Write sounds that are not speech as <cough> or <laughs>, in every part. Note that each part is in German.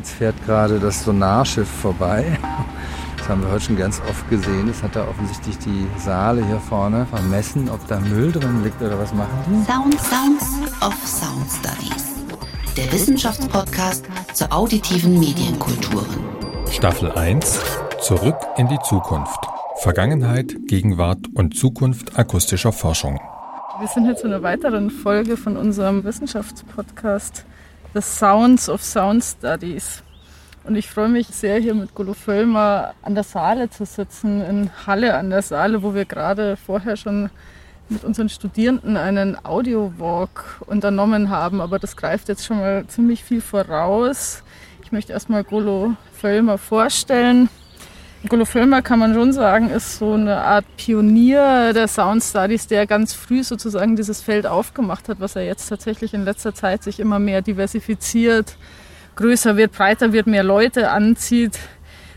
Jetzt fährt gerade das Sonarschiff vorbei. Das haben wir heute schon ganz oft gesehen. Das hat da offensichtlich die Saale hier vorne vermessen, ob da Müll drin liegt oder was machen die? Sound Sounds of Sound Studies. Der Wissenschaftspodcast zur auditiven Medienkulturen. Staffel 1 Zurück in die Zukunft. Vergangenheit, Gegenwart und Zukunft akustischer Forschung. Wir sind jetzt in einer weiteren Folge von unserem Wissenschaftspodcast The Sounds of Sound Studies. Und ich freue mich sehr, hier mit Golo Völlmer an der Saale zu sitzen, in Halle an der Saale, wo wir gerade vorher schon mit unseren Studierenden einen Audio-Walk unternommen haben. Aber das greift jetzt schon mal ziemlich viel voraus. Ich möchte erstmal Golo Völlmer vorstellen. Golo Völlmer kann man schon sagen, ist so eine Art Pionier der Sound Studies, der ganz früh sozusagen dieses Feld aufgemacht hat, was er jetzt tatsächlich in letzter Zeit sich immer mehr diversifiziert größer wird, breiter wird, mehr Leute anzieht.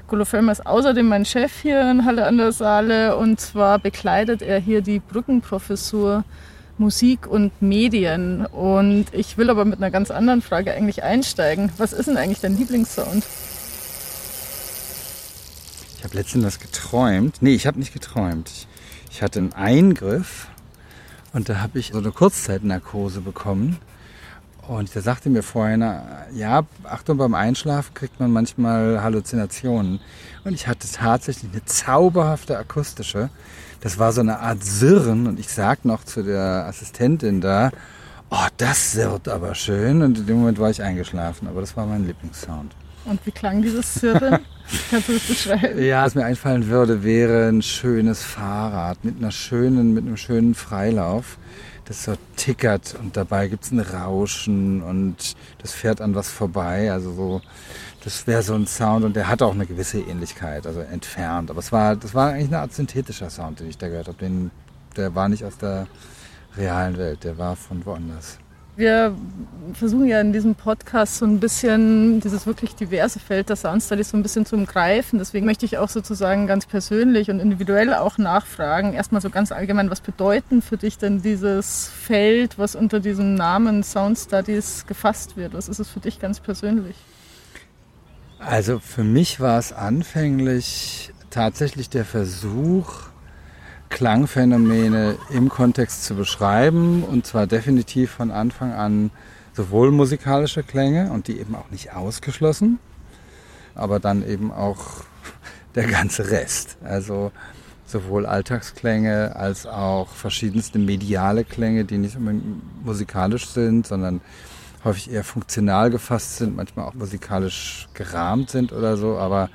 Golo Fellmer ist außerdem mein Chef hier in Halle an der Saale und zwar bekleidet er hier die Brückenprofessur Musik und Medien. Und ich will aber mit einer ganz anderen Frage eigentlich einsteigen. Was ist denn eigentlich dein Lieblingssound? Ich habe letztens was geträumt. Nee, ich habe nicht geträumt. Ich, ich hatte einen Eingriff und da habe ich so eine Kurzzeitnarkose bekommen. Und der sagte mir vorhin, ja, Achtung, beim Einschlafen kriegt man manchmal Halluzinationen. Und ich hatte tatsächlich eine zauberhafte akustische. Das war so eine Art Sirren. Und ich sag noch zu der Assistentin da, oh, das sirrt aber schön. Und in dem Moment war ich eingeschlafen. Aber das war mein Lieblingssound. Und wie klang dieses Sirren? <laughs> Kannst du das beschreiben? Ja, was mir einfallen würde, wäre ein schönes Fahrrad mit einer schönen, mit einem schönen Freilauf das so tickert und dabei gibt es ein Rauschen und das fährt an was vorbei. Also so, das wäre so ein Sound und der hat auch eine gewisse Ähnlichkeit, also entfernt. Aber es war, das war eigentlich eine Art synthetischer Sound, den ich da gehört habe. Den, der war nicht aus der realen Welt, der war von woanders. Wir versuchen ja in diesem Podcast so ein bisschen dieses wirklich diverse Feld der Sound Studies so ein bisschen zu umgreifen. Deswegen möchte ich auch sozusagen ganz persönlich und individuell auch nachfragen. Erstmal so ganz allgemein, was bedeuten für dich denn dieses Feld, was unter diesem Namen Sound Studies gefasst wird? Was ist es für dich ganz persönlich? Also für mich war es anfänglich tatsächlich der Versuch, Klangphänomene im Kontext zu beschreiben und zwar definitiv von Anfang an sowohl musikalische Klänge und die eben auch nicht ausgeschlossen, aber dann eben auch <laughs> der ganze Rest. Also sowohl Alltagsklänge als auch verschiedenste mediale Klänge, die nicht unbedingt musikalisch sind, sondern häufig eher funktional gefasst sind, manchmal auch musikalisch gerahmt sind oder so, aber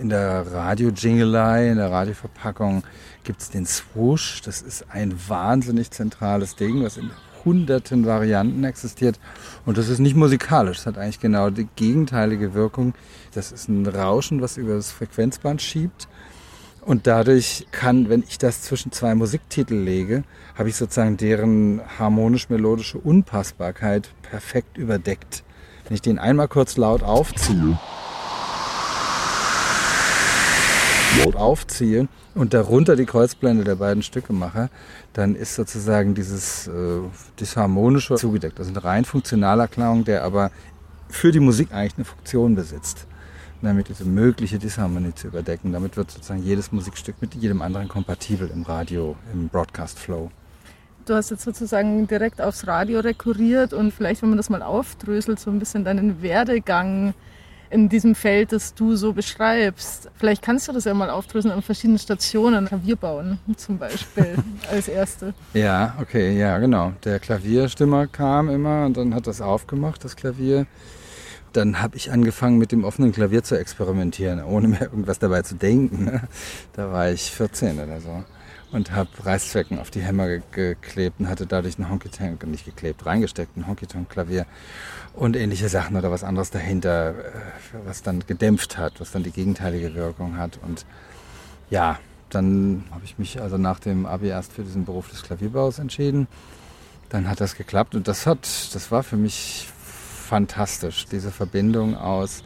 in der Radio-Jingelei, in der Radioverpackung gibt es den Swoosh. Das ist ein wahnsinnig zentrales Ding, was in hunderten Varianten existiert. Und das ist nicht musikalisch. Das hat eigentlich genau die gegenteilige Wirkung. Das ist ein Rauschen, was über das Frequenzband schiebt. Und dadurch kann, wenn ich das zwischen zwei Musiktitel lege, habe ich sozusagen deren harmonisch-melodische Unpassbarkeit perfekt überdeckt. Wenn ich den einmal kurz laut aufziehe, laut aufziehe und darunter die Kreuzblende der beiden Stücke mache, dann ist sozusagen dieses äh, Disharmonische zugedeckt. Das ist eine rein funktionaler Klang, der aber für die Musik eigentlich eine Funktion besitzt. Damit diese mögliche Disharmonie zu überdecken. Damit wird sozusagen jedes Musikstück mit jedem anderen kompatibel im Radio, im Broadcast Flow. Du hast jetzt sozusagen direkt aufs Radio rekurriert und vielleicht, wenn man das mal aufdröselt, so ein bisschen deinen Werdegang in diesem Feld, das du so beschreibst. Vielleicht kannst du das ja mal aufdröseln an verschiedenen Stationen. Klavier bauen zum Beispiel <laughs> als erste. Ja, okay, ja, genau. Der Klavierstimmer kam immer und dann hat das aufgemacht, das Klavier. Dann habe ich angefangen mit dem offenen Klavier zu experimentieren, ohne mir irgendwas dabei zu denken. Ne? Da war ich 14 oder so und habe Reißzwecken auf die Hämmer geklebt und hatte dadurch einen Honky-Tonk, nicht geklebt, reingesteckt, ein Honky-Tonk-Klavier und ähnliche Sachen oder was anderes dahinter, äh, was dann gedämpft hat, was dann die gegenteilige Wirkung hat. Und ja, dann habe ich mich also nach dem Abi erst für diesen Beruf des Klavierbaus entschieden. Dann hat das geklappt und das hat, das war für mich fantastisch, diese Verbindung aus,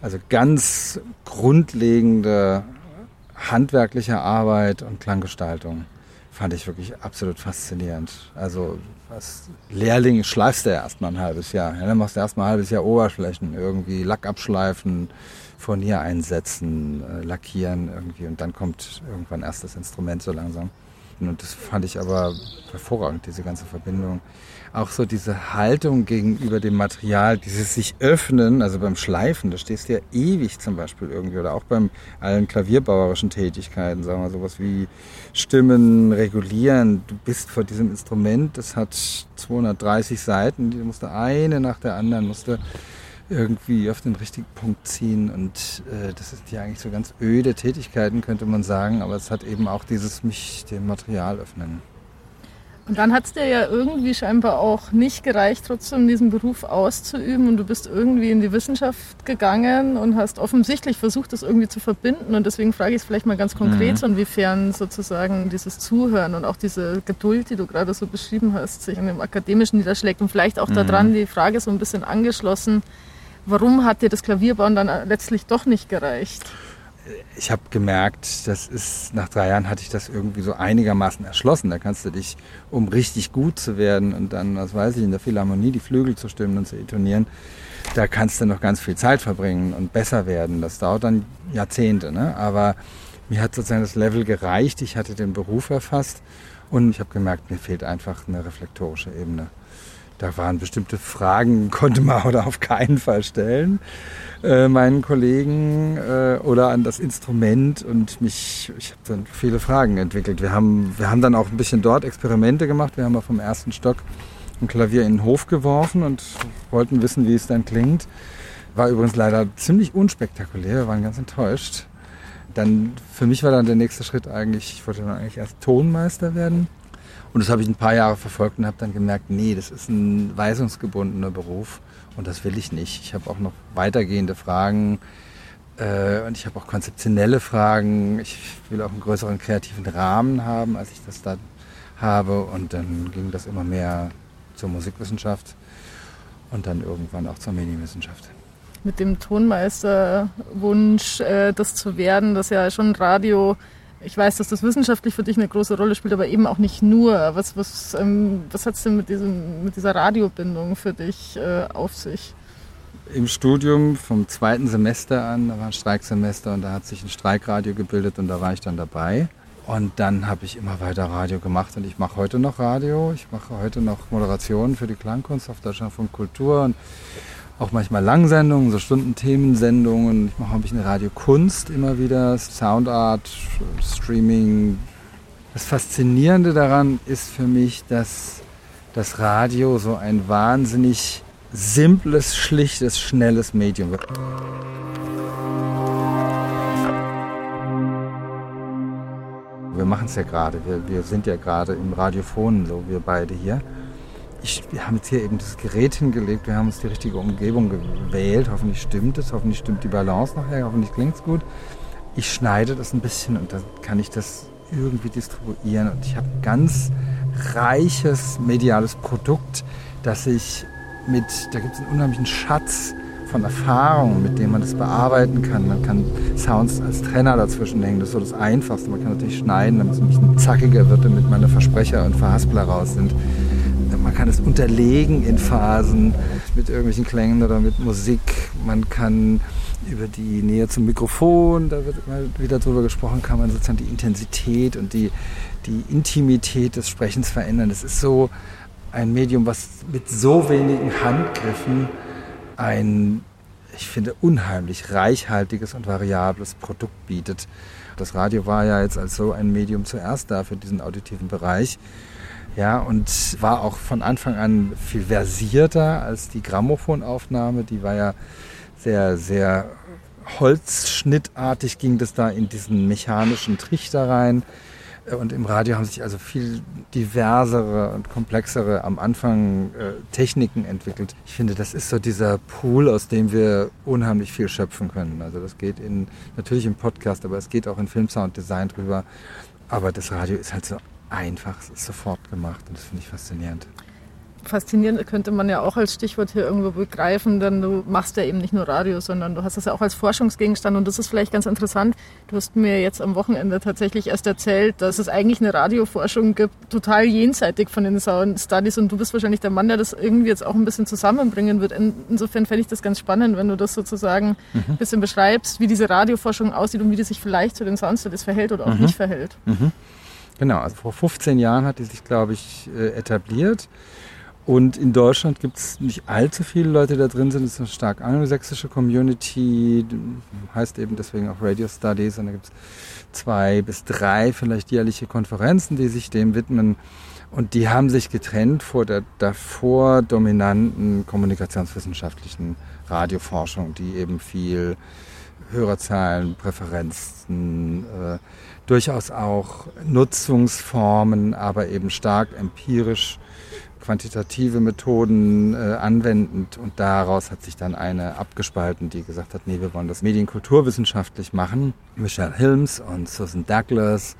also ganz grundlegender handwerklicher Arbeit und Klanggestaltung. fand ich wirklich absolut faszinierend. Also als Lehrling schleifst du ja erstmal ein halbes Jahr. Ja, dann machst du erstmal ein halbes Jahr Oberflächen, irgendwie Lack abschleifen, Furnier einsetzen, äh, lackieren irgendwie und dann kommt irgendwann erst das Instrument so langsam. Und das fand ich aber hervorragend, diese ganze Verbindung auch so diese Haltung gegenüber dem Material, dieses sich öffnen, also beim Schleifen, da stehst du ja ewig zum Beispiel irgendwie oder auch beim allen klavierbauerischen Tätigkeiten, sagen wir sowas wie Stimmen regulieren. Du bist vor diesem Instrument, das hat 230 Seiten, die musst du eine nach der anderen, musst du irgendwie auf den richtigen Punkt ziehen und äh, das ist ja eigentlich so ganz öde Tätigkeiten, könnte man sagen, aber es hat eben auch dieses mich dem Material öffnen. Und dann hat es dir ja irgendwie scheinbar auch nicht gereicht, trotzdem diesen Beruf auszuüben. Und du bist irgendwie in die Wissenschaft gegangen und hast offensichtlich versucht, das irgendwie zu verbinden. Und deswegen frage ich es vielleicht mal ganz konkret, mhm. so inwiefern sozusagen dieses Zuhören und auch diese Geduld, die du gerade so beschrieben hast, sich in dem Akademischen niederschlägt. Und vielleicht auch mhm. daran die Frage so ein bisschen angeschlossen, warum hat dir das Klavierbauen dann letztlich doch nicht gereicht? ich habe gemerkt, das ist, nach drei Jahren hatte ich das irgendwie so einigermaßen erschlossen. Da kannst du dich, um richtig gut zu werden und dann, was weiß ich, in der Philharmonie die Flügel zu stimmen und zu intonieren, da kannst du noch ganz viel Zeit verbringen und besser werden. Das dauert dann Jahrzehnte, ne? Aber mir hat sozusagen das Level gereicht. Ich hatte den Beruf erfasst und ich habe gemerkt, mir fehlt einfach eine reflektorische Ebene. Da waren bestimmte Fragen, <laughs> konnte man oder auf keinen Fall stellen äh, meinen Kollegen äh, oder an das Instrument und mich, ich habe dann viele Fragen entwickelt. Wir haben, wir haben dann auch ein bisschen dort Experimente gemacht. Wir haben mal vom ersten Stock ein Klavier in den Hof geworfen und wollten wissen, wie es dann klingt. War übrigens leider ziemlich unspektakulär, wir waren ganz enttäuscht. Dann, für mich war dann der nächste Schritt eigentlich, ich wollte dann eigentlich erst Tonmeister werden. Und das habe ich ein paar Jahre verfolgt und habe dann gemerkt, nee, das ist ein weisungsgebundener Beruf und das will ich nicht. Ich habe auch noch weitergehende Fragen äh, und ich habe auch konzeptionelle Fragen. Ich will auch einen größeren kreativen Rahmen haben, als ich das da habe. Und dann ging das immer mehr zur Musikwissenschaft und dann irgendwann auch zur Medienwissenschaft mit dem Tonmeisterwunsch, äh, das zu werden, das ja schon Radio ich weiß, dass das wissenschaftlich für dich eine große Rolle spielt, aber eben auch nicht nur. Was, was, ähm, was hat es denn mit, diesem, mit dieser Radiobindung für dich äh, auf sich? Im Studium vom zweiten Semester an, da war ein Streiksemester und da hat sich ein Streikradio gebildet und da war ich dann dabei. Und dann habe ich immer weiter Radio gemacht und ich mache heute noch Radio. Ich mache heute noch Moderationen für die Klangkunst auf Deutschland von Kultur und auch manchmal Langsendungen, so Stundenthemensendungen. Ich mache ein bisschen Radiokunst immer wieder, Soundart, Streaming. Das Faszinierende daran ist für mich, dass das Radio so ein wahnsinnig simples, schlichtes, schnelles Medium wird. Wir machen es ja gerade, wir, wir sind ja gerade im Radiophon, so wir beide hier ich, wir haben jetzt hier eben das Gerät hingelegt, wir haben uns die richtige Umgebung gewählt. Hoffentlich stimmt es, hoffentlich stimmt die Balance nachher, hoffentlich klingt es gut. Ich schneide das ein bisschen und dann kann ich das irgendwie distribuieren. Und ich habe ein ganz reiches mediales Produkt, das ich mit, da gibt es einen unheimlichen Schatz von Erfahrungen, mit dem man das bearbeiten kann. Man kann Sounds als Trenner dazwischen hängen, das ist so das Einfachste. Man kann natürlich schneiden, damit es ein bisschen zackiger wird, damit meine Versprecher und Verhaspler raus sind. Kann es unterlegen in Phasen mit irgendwelchen Klängen oder mit Musik. Man kann über die Nähe zum Mikrofon, da wird immer wieder drüber gesprochen, kann man sozusagen die Intensität und die, die Intimität des Sprechens verändern. Das ist so ein Medium, was mit so wenigen Handgriffen ein, ich finde, unheimlich reichhaltiges und variables Produkt bietet. Das Radio war ja jetzt als so ein Medium zuerst da für diesen auditiven Bereich. Ja, und war auch von Anfang an viel versierter als die Grammophonaufnahme. Die war ja sehr, sehr holzschnittartig ging das da in diesen mechanischen Trichter rein. Und im Radio haben sich also viel diversere und komplexere am Anfang äh, Techniken entwickelt. Ich finde, das ist so dieser Pool, aus dem wir unheimlich viel schöpfen können. Also das geht in, natürlich im Podcast, aber es geht auch in Filmsounddesign drüber. Aber das Radio ist halt so einfach, sofort gemacht und das finde ich faszinierend. faszinierend könnte man ja auch als Stichwort hier irgendwo begreifen, denn du machst ja eben nicht nur Radio, sondern du hast das ja auch als Forschungsgegenstand und das ist vielleicht ganz interessant. Du hast mir jetzt am Wochenende tatsächlich erst erzählt, dass es eigentlich eine Radioforschung gibt, total jenseitig von den Sound Studies und du bist wahrscheinlich der Mann, der das irgendwie jetzt auch ein bisschen zusammenbringen wird. Insofern fände ich das ganz spannend, wenn du das sozusagen mhm. ein bisschen beschreibst, wie diese Radioforschung aussieht und wie die sich vielleicht zu den Sound Studies verhält oder auch mhm. nicht verhält. Mhm. Genau, also vor 15 Jahren hat die sich, glaube ich, äh, etabliert. Und in Deutschland gibt es nicht allzu viele Leute, die da drin sind. Es ist eine stark angelsächsische Community, heißt eben deswegen auch Radio Studies. Und da gibt es zwei bis drei vielleicht jährliche Konferenzen, die sich dem widmen. Und die haben sich getrennt vor der davor dominanten kommunikationswissenschaftlichen Radioforschung, die eben viel Hörerzahlen, Präferenzen, äh, durchaus auch Nutzungsformen, aber eben stark empirisch quantitative Methoden äh, anwendend. Und daraus hat sich dann eine abgespalten, die gesagt hat, nee, wir wollen das medienkulturwissenschaftlich machen. Michelle Hilms und Susan Douglas.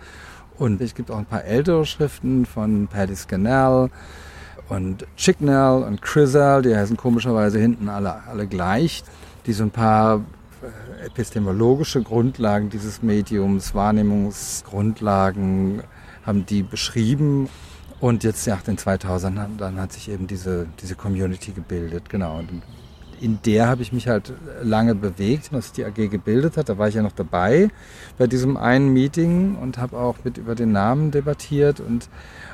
Und es gibt auch ein paar ältere Schriften von Paddy Scannell und Chicknell und Crisell, die heißen komischerweise hinten alle, alle gleich, die so ein paar epistemologische Grundlagen dieses Mediums, Wahrnehmungsgrundlagen haben die beschrieben und jetzt nach den 2000ern, dann hat sich eben diese, diese Community gebildet, genau. Und in der habe ich mich halt lange bewegt, was die AG gebildet hat. Da war ich ja noch dabei bei diesem einen Meeting und habe auch mit über den Namen debattiert und,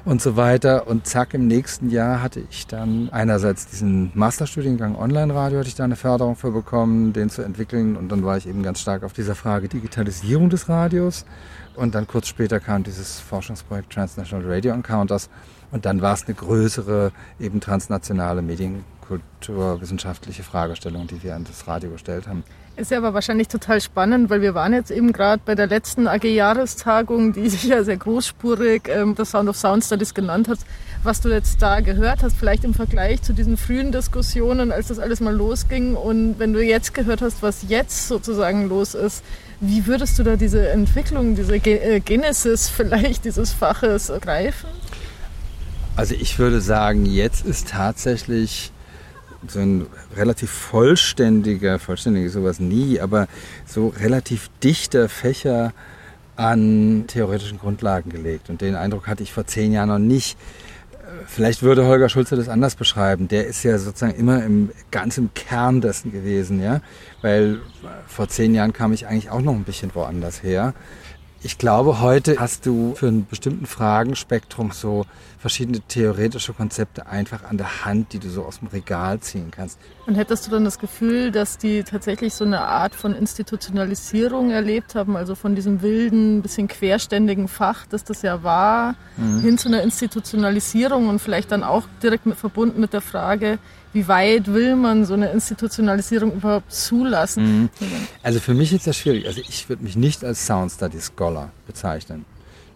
und so weiter. Und zack, im nächsten Jahr hatte ich dann einerseits diesen Masterstudiengang Online-Radio, hatte ich da eine Förderung für bekommen, den zu entwickeln. Und dann war ich eben ganz stark auf dieser Frage Digitalisierung des Radios. Und dann kurz später kam dieses Forschungsprojekt Transnational Radio Encounters. Und dann war es eine größere, eben transnationale medienkulturwissenschaftliche Fragestellung, die wir an das Radio gestellt haben. Ist ja aber wahrscheinlich total spannend, weil wir waren jetzt eben gerade bei der letzten AG-Jahrestagung, die sich ja sehr großspurig ähm, das Sound of Sound Studies genannt hat. Was du jetzt da gehört hast, vielleicht im Vergleich zu diesen frühen Diskussionen, als das alles mal losging und wenn du jetzt gehört hast, was jetzt sozusagen los ist, wie würdest du da diese Entwicklung, diese äh, Genesis vielleicht dieses Faches greifen? Also ich würde sagen, jetzt ist tatsächlich so ein relativ vollständiger, vollständig ist sowas nie, aber so relativ dichter Fächer an theoretischen Grundlagen gelegt. Und den Eindruck hatte ich vor zehn Jahren noch nicht. Vielleicht würde Holger Schulze das anders beschreiben. Der ist ja sozusagen immer im, ganz im Kern dessen gewesen, ja. Weil vor zehn Jahren kam ich eigentlich auch noch ein bisschen woanders her. Ich glaube, heute hast du für einen bestimmten Fragenspektrum so verschiedene theoretische Konzepte einfach an der Hand, die du so aus dem Regal ziehen kannst. Und hättest du dann das Gefühl, dass die tatsächlich so eine Art von Institutionalisierung erlebt haben, also von diesem wilden, bisschen querständigen Fach, das das ja war, mhm. hin zu einer Institutionalisierung und vielleicht dann auch direkt mit, verbunden mit der Frage, wie weit will man so eine Institutionalisierung überhaupt zulassen? Mhm. Also für mich ist das schwierig. Also ich würde mich nicht als Sound Study Scholar bezeichnen.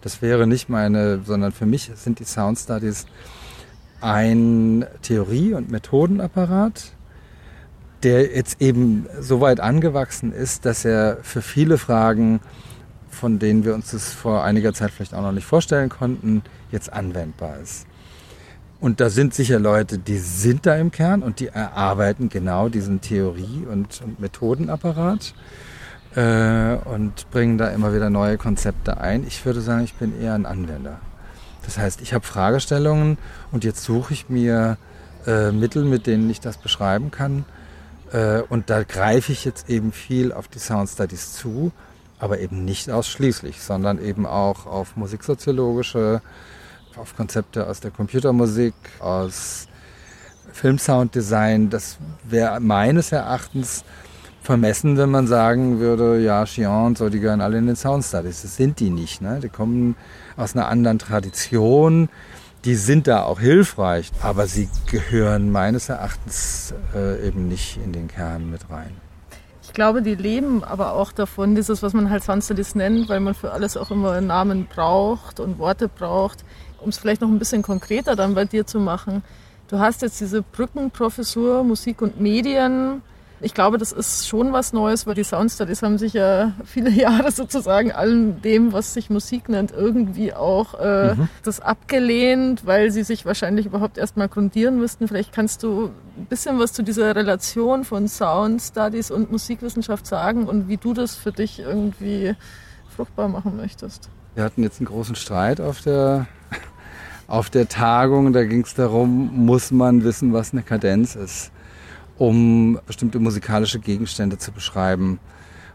Das wäre nicht meine, sondern für mich sind die Sound Studies ein Theorie- und Methodenapparat, der jetzt eben so weit angewachsen ist, dass er für viele Fragen, von denen wir uns das vor einiger Zeit vielleicht auch noch nicht vorstellen konnten, jetzt anwendbar ist. Und da sind sicher Leute, die sind da im Kern und die erarbeiten genau diesen Theorie- und, und Methodenapparat äh, und bringen da immer wieder neue Konzepte ein. Ich würde sagen, ich bin eher ein Anwender. Das heißt, ich habe Fragestellungen und jetzt suche ich mir äh, Mittel, mit denen ich das beschreiben kann. Äh, und da greife ich jetzt eben viel auf die Sound Studies zu, aber eben nicht ausschließlich, sondern eben auch auf musiksoziologische auf Konzepte aus der Computermusik, aus Filmsounddesign. Das wäre meines Erachtens vermessen, wenn man sagen würde, ja, Chion und so, die gehören alle in den Sound Studies. Das sind die nicht. Ne? Die kommen aus einer anderen Tradition. Die sind da auch hilfreich, aber sie gehören meines Erachtens äh, eben nicht in den Kern mit rein. Ich glaube, die leben aber auch davon, dieses, was man halt Sound Studies nennt, weil man für alles auch immer Namen braucht und Worte braucht um es vielleicht noch ein bisschen konkreter dann bei dir zu machen. Du hast jetzt diese Brückenprofessur Musik und Medien. Ich glaube, das ist schon was Neues, weil die Soundstudies haben sich ja viele <laughs> Jahre sozusagen allem dem, was sich Musik nennt, irgendwie auch äh, mhm. das abgelehnt, weil sie sich wahrscheinlich überhaupt erstmal grundieren müssten. Vielleicht kannst du ein bisschen was zu dieser Relation von Soundstudies und Musikwissenschaft sagen und wie du das für dich irgendwie fruchtbar machen möchtest. Wir hatten jetzt einen großen Streit auf der, <laughs> auf der Tagung. Da ging es darum, muss man wissen, was eine Kadenz ist um bestimmte musikalische Gegenstände zu beschreiben.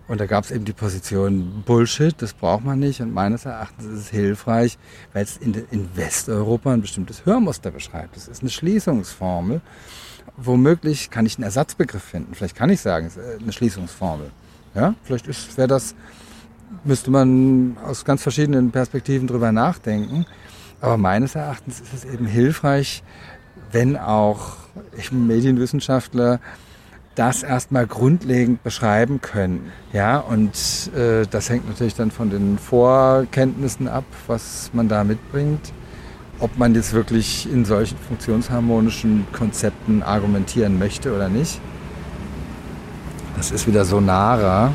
Und da gab es eben die Position Bullshit, das braucht man nicht. Und meines Erachtens ist es hilfreich, weil es in, in Westeuropa ein bestimmtes Hörmuster beschreibt. Das ist eine Schließungsformel. Womöglich kann ich einen Ersatzbegriff finden. Vielleicht kann ich sagen, es ist eine Schließungsformel. Ja, vielleicht wäre das, müsste man aus ganz verschiedenen Perspektiven drüber nachdenken. Aber meines Erachtens ist es eben hilfreich, wenn auch Medienwissenschaftler das erstmal grundlegend beschreiben können. Ja, und äh, das hängt natürlich dann von den Vorkenntnissen ab, was man da mitbringt. Ob man jetzt wirklich in solchen funktionsharmonischen Konzepten argumentieren möchte oder nicht. Das ist wieder Sonara.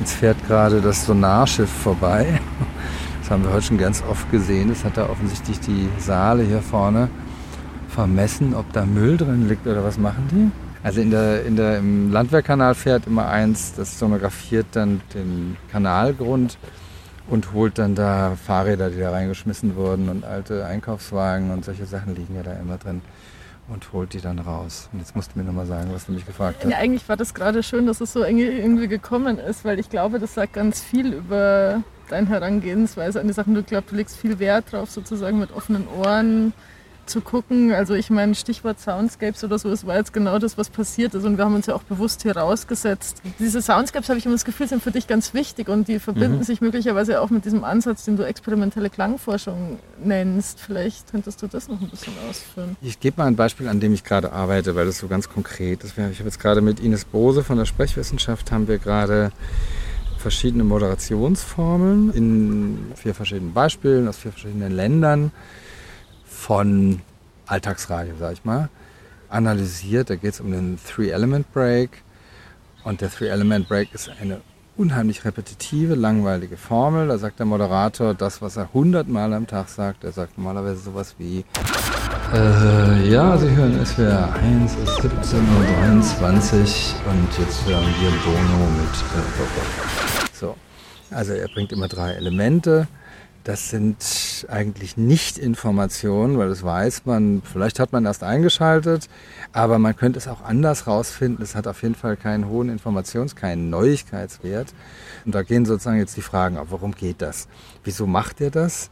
Jetzt fährt gerade das Sonarschiff vorbei. Das haben wir heute schon ganz oft gesehen. Das hat da offensichtlich die Saale hier vorne vermessen, ob da Müll drin liegt oder was machen die? Also in der, in der, im Landwehrkanal fährt immer eins, das sonografiert dann den Kanalgrund und holt dann da Fahrräder, die da reingeschmissen wurden und alte Einkaufswagen und solche Sachen liegen ja da immer drin und holt die dann raus. Und jetzt musst du mir nochmal sagen, was du mich gefragt hast. Ja, eigentlich war das gerade schön, dass es so irgendwie gekommen ist, weil ich glaube, das sagt ganz viel über deine Herangehensweise an die Sachen. Du glaubst, du legst viel Wert drauf, sozusagen mit offenen Ohren zu gucken. Also ich meine, Stichwort Soundscapes oder so, es war jetzt genau das, was passiert ist. Und wir haben uns ja auch bewusst hier rausgesetzt. Diese Soundscapes, habe ich immer das Gefühl, sind für dich ganz wichtig und die verbinden mhm. sich möglicherweise auch mit diesem Ansatz, den du experimentelle Klangforschung nennst. Vielleicht könntest du das noch ein bisschen ausführen. Ich gebe mal ein Beispiel, an dem ich gerade arbeite, weil das so ganz konkret ist. Ich habe jetzt gerade mit Ines Bose von der Sprechwissenschaft haben wir gerade verschiedene Moderationsformeln in vier verschiedenen Beispielen aus vier verschiedenen Ländern von Alltagsradio, sag ich mal, analysiert. Da geht es um den Three-Element-Break. Und der Three-Element-Break ist eine unheimlich repetitive, langweilige Formel. Da sagt der Moderator das, was er hundertmal am Tag sagt. Er sagt normalerweise sowas wie äh, ja, Sie hören SWR 1, es ist 17.23 Uhr und jetzt hören wir Bono mit äh, So, also er bringt immer drei Elemente. Das sind eigentlich nicht Informationen, weil das weiß man. Vielleicht hat man erst eingeschaltet, aber man könnte es auch anders rausfinden. Es hat auf jeden Fall keinen hohen Informations-, keinen Neuigkeitswert. Und da gehen sozusagen jetzt die Fragen auf, warum geht das? Wieso macht ihr das?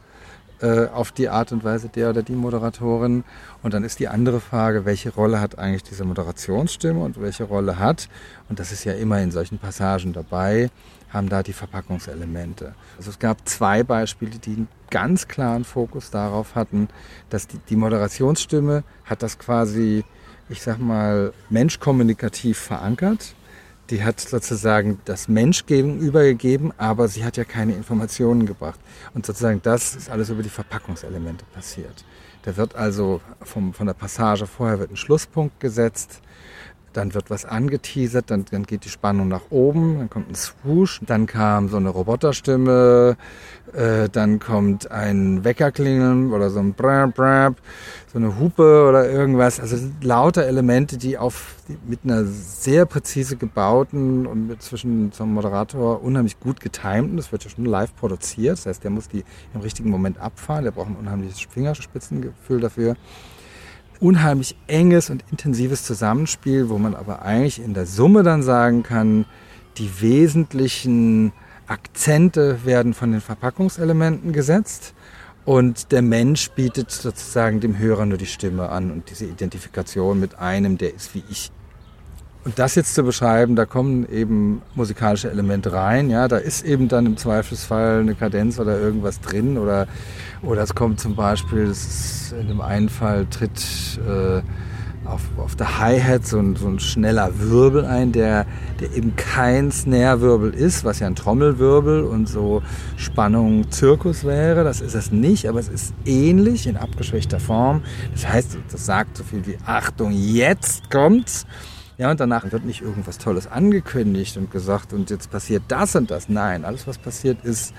Äh, auf die Art und Weise der oder die Moderatorin. Und dann ist die andere Frage, welche Rolle hat eigentlich diese Moderationsstimme und welche Rolle hat, und das ist ja immer in solchen Passagen dabei, haben da die Verpackungselemente. Also es gab zwei Beispiele, die einen ganz klaren Fokus darauf hatten, dass die, die Moderationsstimme hat das quasi, ich sag mal, menschkommunikativ verankert. Die hat sozusagen das Mensch übergegeben, aber sie hat ja keine Informationen gebracht. Und sozusagen das ist alles über die Verpackungselemente passiert. Da wird also vom, von der Passage vorher wird ein Schlusspunkt gesetzt dann wird was angeteasert, dann, dann geht die Spannung nach oben, dann kommt ein Swoosh, dann kam so eine Roboterstimme, äh, dann kommt ein Weckerklingeln oder so ein Brab, Brab, so eine Hupe oder irgendwas. Also lauter Elemente, die auf die, mit einer sehr präzise gebauten und mit zwischen zum Moderator unheimlich gut getimten, das wird ja schon live produziert, das heißt, der muss die im richtigen Moment abfahren, der braucht ein unheimliches Fingerspitzengefühl dafür unheimlich enges und intensives Zusammenspiel, wo man aber eigentlich in der Summe dann sagen kann, die wesentlichen Akzente werden von den Verpackungselementen gesetzt und der Mensch bietet sozusagen dem Hörer nur die Stimme an und diese Identifikation mit einem, der ist wie ich. Und das jetzt zu beschreiben, da kommen eben musikalische Elemente rein. Ja, da ist eben dann im Zweifelsfall eine Kadenz oder irgendwas drin oder, oder es kommt zum Beispiel, in dem einen Fall tritt äh, auf, auf der Hi-Hat so ein, so ein schneller Wirbel ein, der, der eben kein Snare-Wirbel ist, was ja ein Trommelwirbel und so Spannung Zirkus wäre. Das ist es nicht, aber es ist ähnlich in abgeschwächter Form. Das heißt, das sagt so viel wie Achtung, jetzt kommt's. Ja, und danach wird nicht irgendwas Tolles angekündigt und gesagt, und jetzt passiert das und das. Nein, alles, was passiert, ist,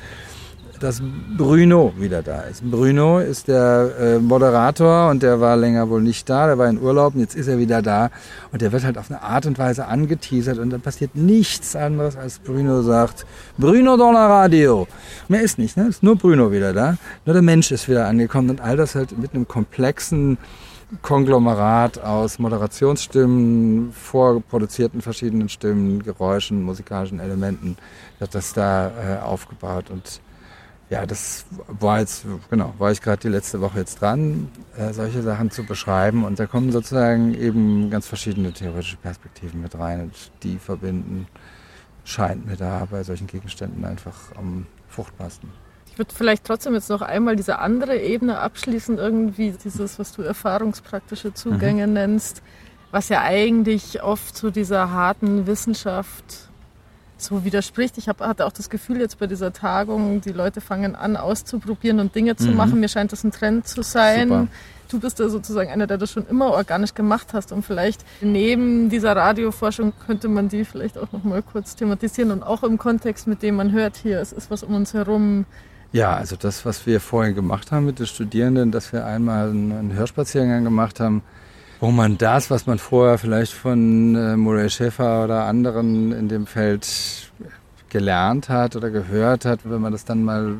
dass Bruno wieder da ist. Bruno ist der äh, Moderator und der war länger wohl nicht da, der war in Urlaub und jetzt ist er wieder da und der wird halt auf eine Art und Weise angeteasert und dann passiert nichts anderes, als Bruno sagt, Bruno dans la radio. Mehr ist nicht, ne? Ist nur Bruno wieder da. Nur der Mensch ist wieder angekommen und all das halt mit einem komplexen Konglomerat aus Moderationsstimmen, vorproduzierten verschiedenen Stimmen, Geräuschen, musikalischen Elementen wird das da äh, aufgebaut. Und ja, das war jetzt, genau, war ich gerade die letzte Woche jetzt dran, äh, solche Sachen zu beschreiben. Und da kommen sozusagen eben ganz verschiedene theoretische Perspektiven mit rein und die verbinden, scheint mir da bei solchen Gegenständen einfach am fruchtbarsten. Ich würde vielleicht trotzdem jetzt noch einmal diese andere Ebene abschließen, irgendwie dieses, was du erfahrungspraktische Zugänge mhm. nennst, was ja eigentlich oft zu dieser harten Wissenschaft so widerspricht. Ich hab, hatte auch das Gefühl jetzt bei dieser Tagung, die Leute fangen an auszuprobieren und Dinge zu mhm. machen. Mir scheint das ein Trend zu sein. Super. Du bist da sozusagen einer, der das schon immer organisch gemacht hast und vielleicht neben dieser Radioforschung könnte man die vielleicht auch noch mal kurz thematisieren und auch im Kontext mit dem man hört hier, es ist was um uns herum, ja, also das, was wir vorhin gemacht haben mit den Studierenden, dass wir einmal einen Hörspaziergang gemacht haben, wo man das, was man vorher vielleicht von äh, Murray Schäfer oder anderen in dem Feld gelernt hat oder gehört hat, wenn man das dann mal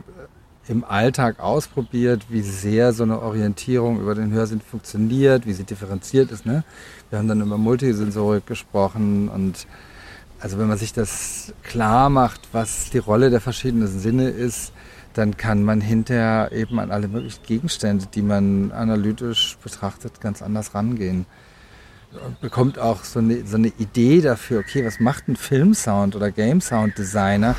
im Alltag ausprobiert, wie sehr so eine Orientierung über den Hörsinn funktioniert, wie sie differenziert ist. Ne? Wir haben dann über Multisensorik gesprochen und also wenn man sich das klar macht, was die Rolle der verschiedenen Sinne ist, dann kann man hinterher eben an alle möglichen Gegenstände, die man analytisch betrachtet, ganz anders rangehen. Und bekommt auch so eine, so eine Idee dafür, okay, was macht ein Filmsound oder Game Sound Designer?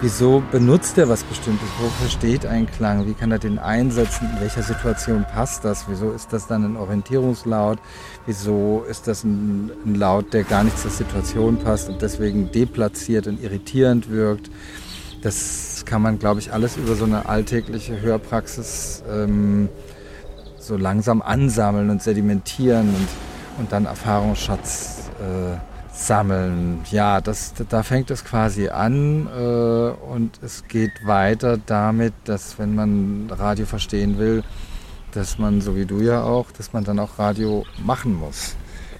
Wieso benutzt er was Bestimmtes? Wo versteht ein Klang? Wie kann er den einsetzen? In welcher Situation passt das? Wieso ist das dann ein Orientierungslaut? Wieso ist das ein, ein Laut, der gar nicht zur Situation passt und deswegen deplatziert und irritierend wirkt? Das kann man, glaube ich, alles über so eine alltägliche Hörpraxis ähm, so langsam ansammeln und sedimentieren und, und dann Erfahrungsschatz äh, sammeln. Ja, das, da fängt es quasi an äh, und es geht weiter damit, dass wenn man Radio verstehen will, dass man, so wie du ja auch, dass man dann auch Radio machen muss,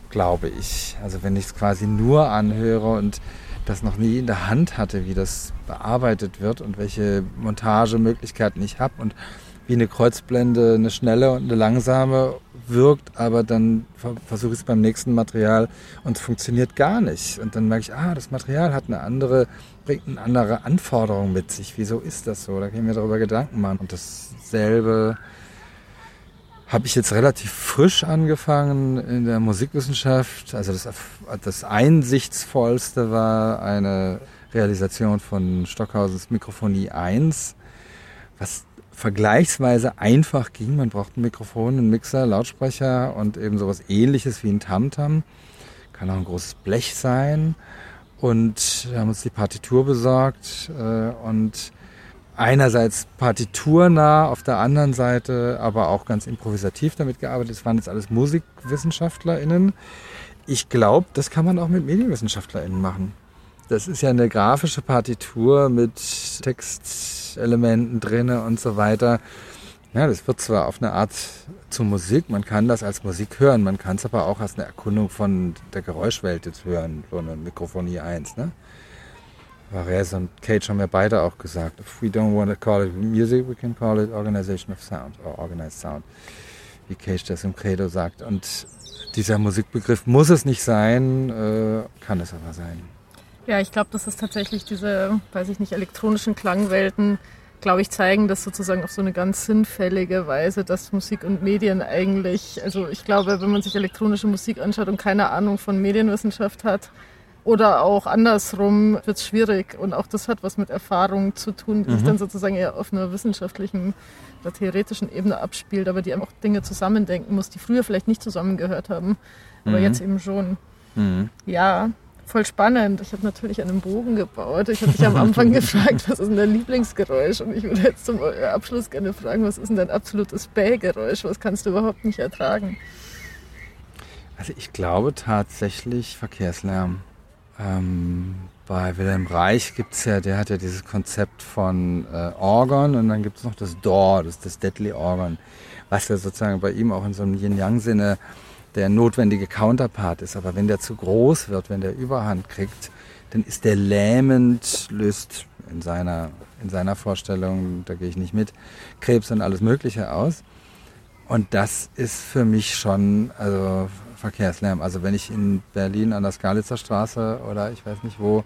glaube ich. Also wenn ich es quasi nur anhöre und das noch nie in der Hand hatte, wie das bearbeitet wird und welche Montagemöglichkeiten ich habe und wie eine Kreuzblende eine schnelle und eine langsame wirkt, aber dann versuche ich es beim nächsten Material und es funktioniert gar nicht. Und dann merke ich, ah, das Material hat eine andere, bringt eine andere Anforderung mit sich. Wieso ist das so? Da kann ich mir darüber Gedanken machen. Und dasselbe habe ich jetzt relativ frisch angefangen in der Musikwissenschaft. Also das, das einsichtsvollste war eine Realisation von Stockhausens Mikrofonie 1, was vergleichsweise einfach ging. Man braucht ein Mikrofon, einen Mixer, Lautsprecher und eben sowas ähnliches wie ein Tamtam. Kann auch ein großes Blech sein. Und wir haben uns die Partitur besorgt äh, und einerseits partiturnah, auf der anderen Seite aber auch ganz improvisativ damit gearbeitet. Es waren jetzt alles MusikwissenschaftlerInnen. Ich glaube, das kann man auch mit MedienwissenschaftlerInnen machen. Das ist ja eine grafische Partitur mit Textelementen drinne und so weiter. Ja, das wird zwar auf eine Art zur Musik, man kann das als Musik hören, man kann es aber auch als eine Erkundung von der Geräuschwelt jetzt hören, so eine Mikrofonie 1. Ne? Varese und Cage haben ja beide auch gesagt, if we don't want to call it music, we can call it organization of sound or organized sound, wie Cage das im Credo sagt. Und dieser Musikbegriff muss es nicht sein, äh, kann es aber sein. Ja, ich glaube, dass es tatsächlich diese, weiß ich nicht, elektronischen Klangwelten, glaube ich, zeigen das sozusagen auf so eine ganz sinnfällige Weise, dass Musik und Medien eigentlich, also ich glaube, wenn man sich elektronische Musik anschaut und keine Ahnung von Medienwissenschaft hat, oder auch andersrum wird es schwierig. Und auch das hat was mit Erfahrung zu tun, die mhm. sich dann sozusagen eher auf einer wissenschaftlichen oder theoretischen Ebene abspielt, aber die auch Dinge zusammendenken muss, die früher vielleicht nicht zusammengehört haben, aber mhm. jetzt eben schon. Mhm. Ja, voll spannend. Ich habe natürlich einen Bogen gebaut. Ich habe dich am Anfang <laughs> gefragt, was ist denn dein Lieblingsgeräusch? Und ich würde jetzt zum Abschluss gerne fragen, was ist denn dein absolutes Bäh-Geräusch? Was kannst du überhaupt nicht ertragen? Also ich glaube tatsächlich Verkehrslärm. Ähm, bei Wilhelm Reich gibt es ja, der hat ja dieses Konzept von äh, Orgon und dann gibt es noch das Door, das ist das Deadly Orgon, was ja sozusagen bei ihm auch in so einem Yin-Yang-Sinne der notwendige Counterpart ist. Aber wenn der zu groß wird, wenn der Überhand kriegt, dann ist der lähmend, löst in seiner, in seiner Vorstellung, da gehe ich nicht mit, Krebs und alles Mögliche aus. Und das ist für mich schon, also Verkehrslärm. Also wenn ich in Berlin an der Skalitzer Straße oder ich weiß nicht wo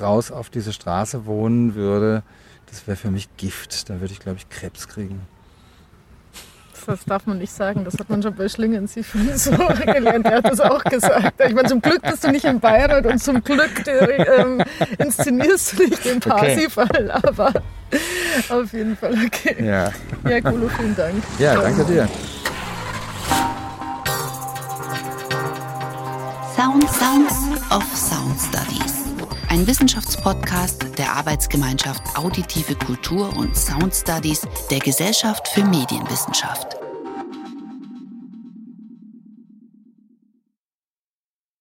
raus auf diese Straße wohnen würde, das wäre für mich Gift. Da würde ich, glaube ich, Krebs kriegen. Das darf man nicht sagen. Das hat man schon bei Schlingen sie so gelernt. Er hat das auch gesagt. Ich meine, zum Glück bist du nicht in Bayreuth und zum Glück ähm, inszenierst du nicht den Parsifal, okay. aber auf jeden Fall okay. Ja, ja Golo, vielen Dank. Ja, danke dir. Sound Sounds of Sound Studies. Ein Wissenschaftspodcast der Arbeitsgemeinschaft Auditive Kultur und Sound Studies der Gesellschaft für Medienwissenschaft.